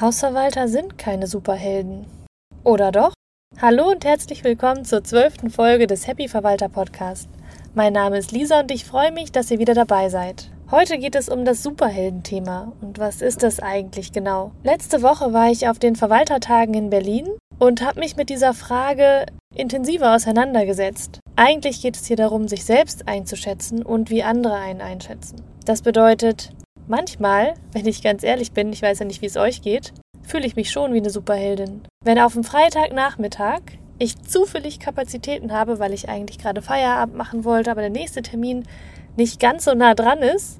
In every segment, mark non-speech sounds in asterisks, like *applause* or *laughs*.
Hausverwalter sind keine Superhelden. Oder doch? Hallo und herzlich willkommen zur zwölften Folge des Happy Verwalter Podcast. Mein Name ist Lisa und ich freue mich, dass ihr wieder dabei seid. Heute geht es um das Superheldenthema. Und was ist das eigentlich genau? Letzte Woche war ich auf den Verwaltertagen in Berlin und habe mich mit dieser Frage intensiver auseinandergesetzt. Eigentlich geht es hier darum, sich selbst einzuschätzen und wie andere einen einschätzen. Das bedeutet, Manchmal, wenn ich ganz ehrlich bin, ich weiß ja nicht, wie es euch geht, fühle ich mich schon wie eine Superheldin. Wenn auf dem Freitagnachmittag ich zufällig Kapazitäten habe, weil ich eigentlich gerade Feierabend machen wollte, aber der nächste Termin nicht ganz so nah dran ist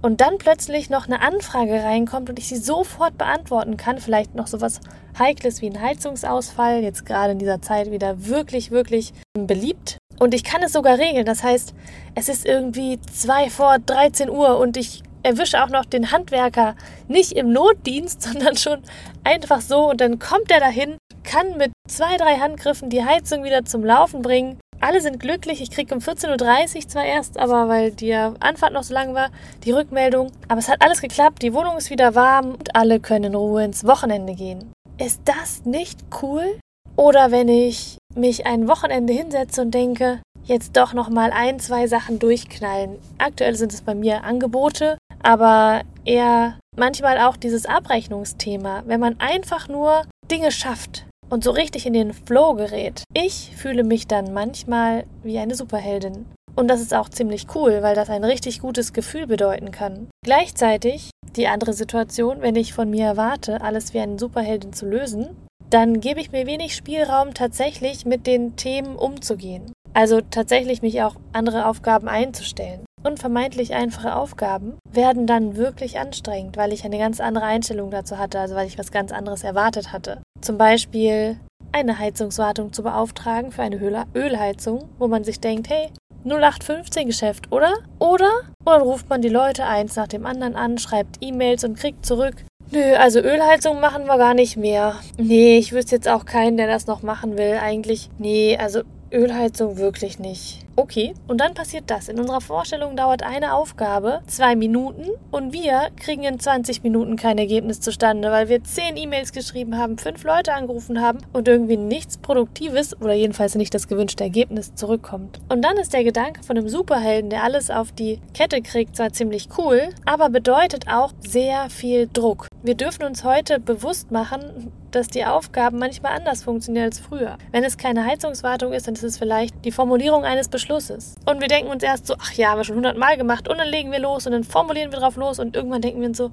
und dann plötzlich noch eine Anfrage reinkommt und ich sie sofort beantworten kann, vielleicht noch sowas Heikles wie ein Heizungsausfall, jetzt gerade in dieser Zeit wieder wirklich, wirklich beliebt. Und ich kann es sogar regeln. Das heißt, es ist irgendwie zwei vor 13 Uhr und ich erwische auch noch den Handwerker nicht im Notdienst, *laughs* sondern schon einfach so und dann kommt er dahin, kann mit zwei, drei Handgriffen die Heizung wieder zum Laufen bringen. Alle sind glücklich. Ich kriege um 14.30 Uhr zwar erst, aber weil die Anfahrt noch so lang war, die Rückmeldung. Aber es hat alles geklappt. Die Wohnung ist wieder warm und alle können in Ruhe ins Wochenende gehen. Ist das nicht cool? Oder wenn ich mich ein Wochenende hinsetze und denke, jetzt doch noch mal ein, zwei Sachen durchknallen. Aktuell sind es bei mir Angebote, aber eher manchmal auch dieses Abrechnungsthema, wenn man einfach nur Dinge schafft und so richtig in den Flow gerät. Ich fühle mich dann manchmal wie eine Superheldin. Und das ist auch ziemlich cool, weil das ein richtig gutes Gefühl bedeuten kann. Gleichzeitig die andere Situation, wenn ich von mir erwarte, alles wie eine Superheldin zu lösen, dann gebe ich mir wenig Spielraum, tatsächlich mit den Themen umzugehen. Also tatsächlich mich auch andere Aufgaben einzustellen. Und vermeintlich einfache Aufgaben werden dann wirklich anstrengend, weil ich eine ganz andere Einstellung dazu hatte, also weil ich was ganz anderes erwartet hatte. Zum Beispiel eine Heizungswartung zu beauftragen für eine Ölheizung, wo man sich denkt, hey, 0815 Geschäft, oder? Oder? Dann ruft man die Leute eins nach dem anderen an, schreibt E-Mails und kriegt zurück. Nö, also Ölheizung machen wir gar nicht mehr. Nee, ich wüsste jetzt auch keinen, der das noch machen will. Eigentlich, nee, also Ölheizung wirklich nicht. Okay, und dann passiert das. In unserer Vorstellung dauert eine Aufgabe zwei Minuten und wir kriegen in 20 Minuten kein Ergebnis zustande, weil wir zehn E-Mails geschrieben haben, fünf Leute angerufen haben und irgendwie nichts Produktives oder jedenfalls nicht das gewünschte Ergebnis zurückkommt. Und dann ist der Gedanke von einem Superhelden, der alles auf die Kette kriegt, zwar ziemlich cool, aber bedeutet auch sehr viel Druck. Wir dürfen uns heute bewusst machen, dass die Aufgaben manchmal anders funktionieren als früher. Wenn es keine Heizungswartung ist, dann ist es vielleicht die Formulierung eines Beschlusses. Und wir denken uns erst so, ach ja, haben wir schon hundertmal gemacht und dann legen wir los und dann formulieren wir drauf los und irgendwann denken wir uns so,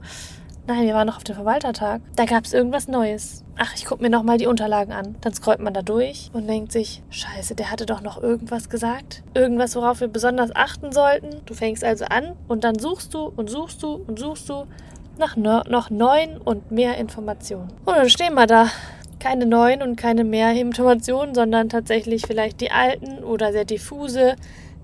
nein, wir waren noch auf dem Verwaltertag. Da gab es irgendwas Neues. Ach, ich gucke mir nochmal die Unterlagen an. Dann scrollt man da durch und denkt sich, scheiße, der hatte doch noch irgendwas gesagt. Irgendwas, worauf wir besonders achten sollten. Du fängst also an und dann suchst du und suchst du und suchst du nach no noch neuen und mehr Informationen. Und dann stehen wir da. Keine neuen und keine mehr Informationen, sondern tatsächlich vielleicht die alten oder sehr diffuse.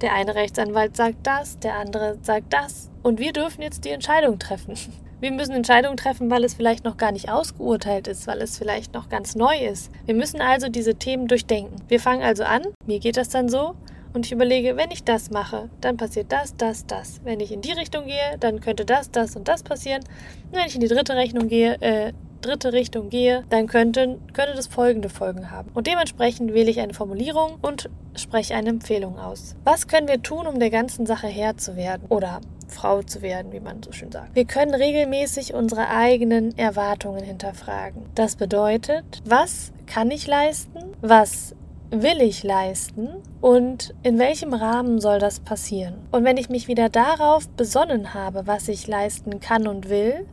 Der eine Rechtsanwalt sagt das, der andere sagt das. Und wir dürfen jetzt die Entscheidung treffen. *laughs* Wir müssen Entscheidungen treffen, weil es vielleicht noch gar nicht ausgeurteilt ist, weil es vielleicht noch ganz neu ist. Wir müssen also diese Themen durchdenken. Wir fangen also an, mir geht das dann so, und ich überlege, wenn ich das mache, dann passiert das, das, das. Wenn ich in die Richtung gehe, dann könnte das, das und das passieren. Und wenn ich in die dritte Rechnung gehe, äh, dritte Richtung gehe, dann könnte, könnte das folgende Folgen haben. Und dementsprechend wähle ich eine Formulierung und spreche eine Empfehlung aus. Was können wir tun, um der ganzen Sache Herr zu werden? Oder Frau zu werden, wie man so schön sagt. Wir können regelmäßig unsere eigenen Erwartungen hinterfragen. Das bedeutet, was kann ich leisten? Was will ich leisten und in welchem Rahmen soll das passieren? Und wenn ich mich wieder darauf besonnen habe, was ich leisten kann und will,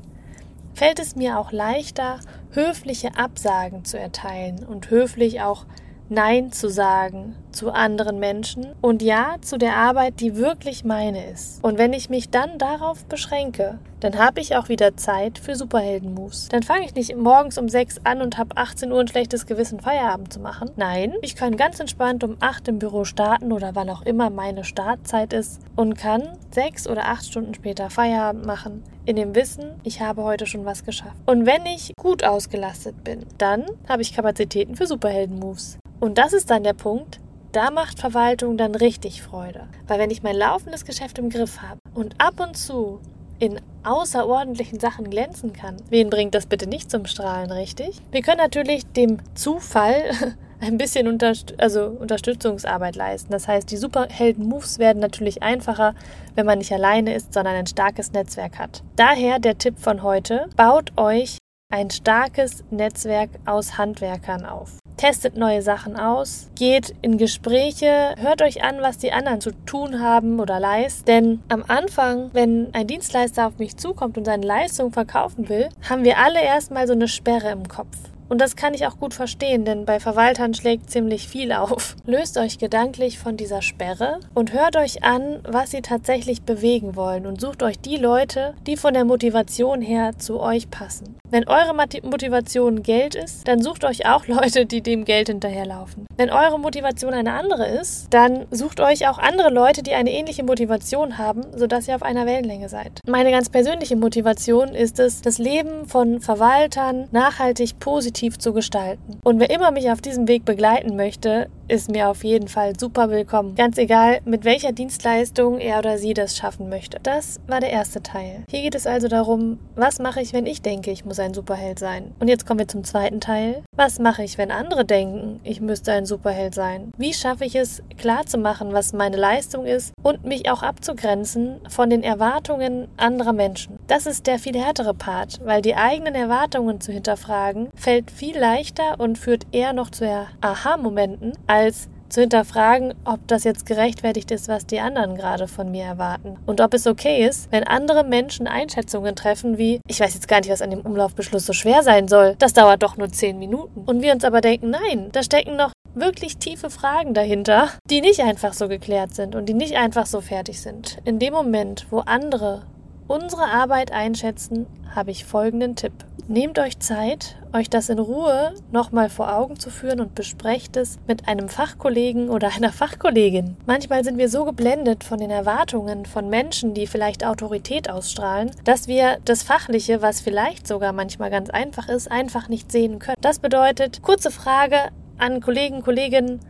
fällt es mir auch leichter, höfliche Absagen zu erteilen und höflich auch Nein zu sagen zu anderen Menschen und Ja zu der Arbeit, die wirklich meine ist. Und wenn ich mich dann darauf beschränke, dann habe ich auch wieder Zeit für Superhelden-Moves. Dann fange ich nicht morgens um 6 an und habe 18 Uhr ein schlechtes Gewissen, Feierabend zu machen. Nein, ich kann ganz entspannt um 8 im Büro starten oder wann auch immer meine Startzeit ist und kann 6 oder 8 Stunden später Feierabend machen. In dem Wissen, ich habe heute schon was geschafft. Und wenn ich gut ausgelastet bin, dann habe ich Kapazitäten für Superhelden-Moves. Und das ist dann der Punkt, da macht Verwaltung dann richtig Freude. Weil wenn ich mein laufendes Geschäft im Griff habe und ab und zu in außerordentlichen Sachen glänzen kann. Wen bringt das bitte nicht zum Strahlen, richtig? Wir können natürlich dem Zufall *laughs* ein bisschen Unterst also Unterstützungsarbeit leisten. Das heißt, die Superhelden-Moves werden natürlich einfacher, wenn man nicht alleine ist, sondern ein starkes Netzwerk hat. Daher der Tipp von heute, baut euch ein starkes Netzwerk aus Handwerkern auf. Testet neue Sachen aus, geht in Gespräche, hört euch an, was die anderen zu tun haben oder leisten. Denn am Anfang, wenn ein Dienstleister auf mich zukommt und seine Leistung verkaufen will, haben wir alle erstmal so eine Sperre im Kopf. Und das kann ich auch gut verstehen, denn bei Verwaltern schlägt ziemlich viel auf. Löst euch gedanklich von dieser Sperre und hört euch an, was sie tatsächlich bewegen wollen und sucht euch die Leute, die von der Motivation her zu euch passen. Wenn eure Motivation Geld ist, dann sucht euch auch *laughs* Leute, die dem Geld hinterherlaufen. Wenn eure Motivation eine andere ist, dann sucht euch auch andere Leute, die eine ähnliche Motivation haben, sodass ihr auf einer Wellenlänge seid. Meine ganz persönliche Motivation ist es, das Leben von Verwaltern nachhaltig positiv positiv zu gestalten. Und wer immer mich auf diesem Weg begleiten möchte, ist mir auf jeden Fall super willkommen. Ganz egal, mit welcher Dienstleistung er oder sie das schaffen möchte. Das war der erste Teil. Hier geht es also darum, was mache ich, wenn ich denke, ich muss ein Superheld sein? Und jetzt kommen wir zum zweiten Teil. Was mache ich, wenn andere denken, ich müsste ein Superheld sein? Wie schaffe ich es, klarzumachen, was meine Leistung ist und mich auch abzugrenzen von den Erwartungen anderer Menschen? Das ist der viel härtere Part, weil die eigenen Erwartungen zu hinterfragen fällt viel leichter und führt eher noch zu Aha-Momenten, als zu hinterfragen, ob das jetzt gerechtfertigt ist, was die anderen gerade von mir erwarten. Und ob es okay ist, wenn andere Menschen Einschätzungen treffen wie, ich weiß jetzt gar nicht, was an dem Umlaufbeschluss so schwer sein soll, das dauert doch nur zehn Minuten. Und wir uns aber denken, nein, da stecken noch wirklich tiefe Fragen dahinter, die nicht einfach so geklärt sind und die nicht einfach so fertig sind. In dem Moment, wo andere unsere Arbeit einschätzen, habe ich folgenden Tipp. Nehmt euch Zeit, euch das in Ruhe nochmal vor Augen zu führen und besprecht es mit einem Fachkollegen oder einer Fachkollegin. Manchmal sind wir so geblendet von den Erwartungen von Menschen, die vielleicht Autorität ausstrahlen, dass wir das Fachliche, was vielleicht sogar manchmal ganz einfach ist, einfach nicht sehen können. Das bedeutet, kurze Frage an Kollegen, Kolleginnen,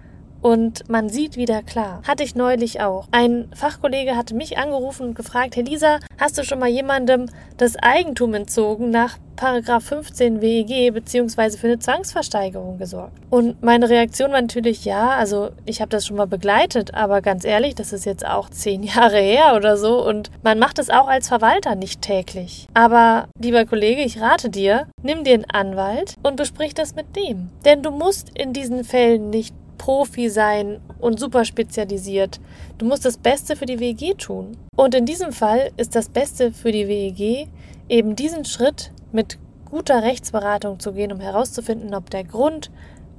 und man sieht wieder klar. Hatte ich neulich auch. Ein Fachkollege hatte mich angerufen und gefragt, Herr Lisa, hast du schon mal jemandem das Eigentum entzogen nach Paragraph 15 WEG beziehungsweise für eine Zwangsversteigerung gesorgt? Und meine Reaktion war natürlich ja, also ich habe das schon mal begleitet, aber ganz ehrlich, das ist jetzt auch zehn *laughs* Jahre her oder so und man macht es auch als Verwalter nicht täglich. Aber lieber Kollege, ich rate dir, nimm dir einen Anwalt und besprich das mit dem. Denn du musst in diesen Fällen nicht Profi sein und super spezialisiert. Du musst das Beste für die WEG tun. Und in diesem Fall ist das Beste für die WEG eben diesen Schritt mit guter Rechtsberatung zu gehen, um herauszufinden, ob der Grund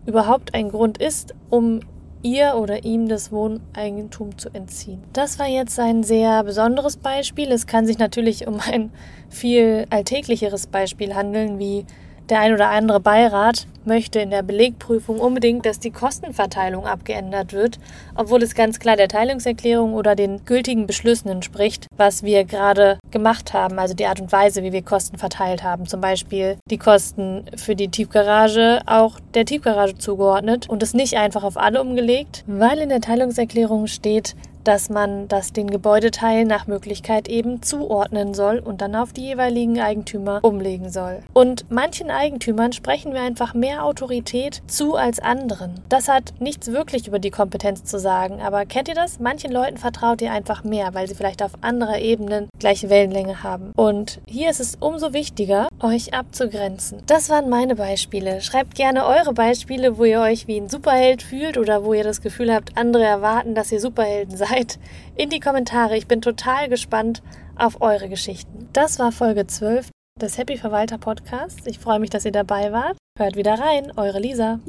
überhaupt ein Grund ist, um ihr oder ihm das Wohneigentum zu entziehen. Das war jetzt ein sehr besonderes Beispiel. Es kann sich natürlich um ein viel alltäglicheres Beispiel handeln, wie der ein oder andere Beirat möchte in der Belegprüfung unbedingt, dass die Kostenverteilung abgeändert wird, obwohl es ganz klar der Teilungserklärung oder den gültigen Beschlüssen entspricht, was wir gerade gemacht haben, also die Art und Weise, wie wir Kosten verteilt haben. Zum Beispiel die Kosten für die Tiefgarage auch der Tiefgarage zugeordnet und es nicht einfach auf alle umgelegt, weil in der Teilungserklärung steht, dass man das den Gebäudeteilen nach Möglichkeit eben zuordnen soll und dann auf die jeweiligen Eigentümer umlegen soll. Und manchen Eigentümern sprechen wir einfach mehr Autorität zu als anderen. Das hat nichts wirklich über die Kompetenz zu sagen, aber kennt ihr das? Manchen Leuten vertraut ihr einfach mehr, weil sie vielleicht auf anderer Ebene gleiche Wellenlänge haben. Und hier ist es umso wichtiger, euch abzugrenzen. Das waren meine Beispiele. Schreibt gerne eure Beispiele, wo ihr euch wie ein Superheld fühlt oder wo ihr das Gefühl habt, andere erwarten, dass ihr Superhelden *laughs* seid Zeit in die Kommentare. Ich bin total gespannt auf eure Geschichten. Das war Folge 12 des Happy Verwalter Podcasts. Ich freue mich, dass ihr dabei wart. Hört wieder rein, eure Lisa.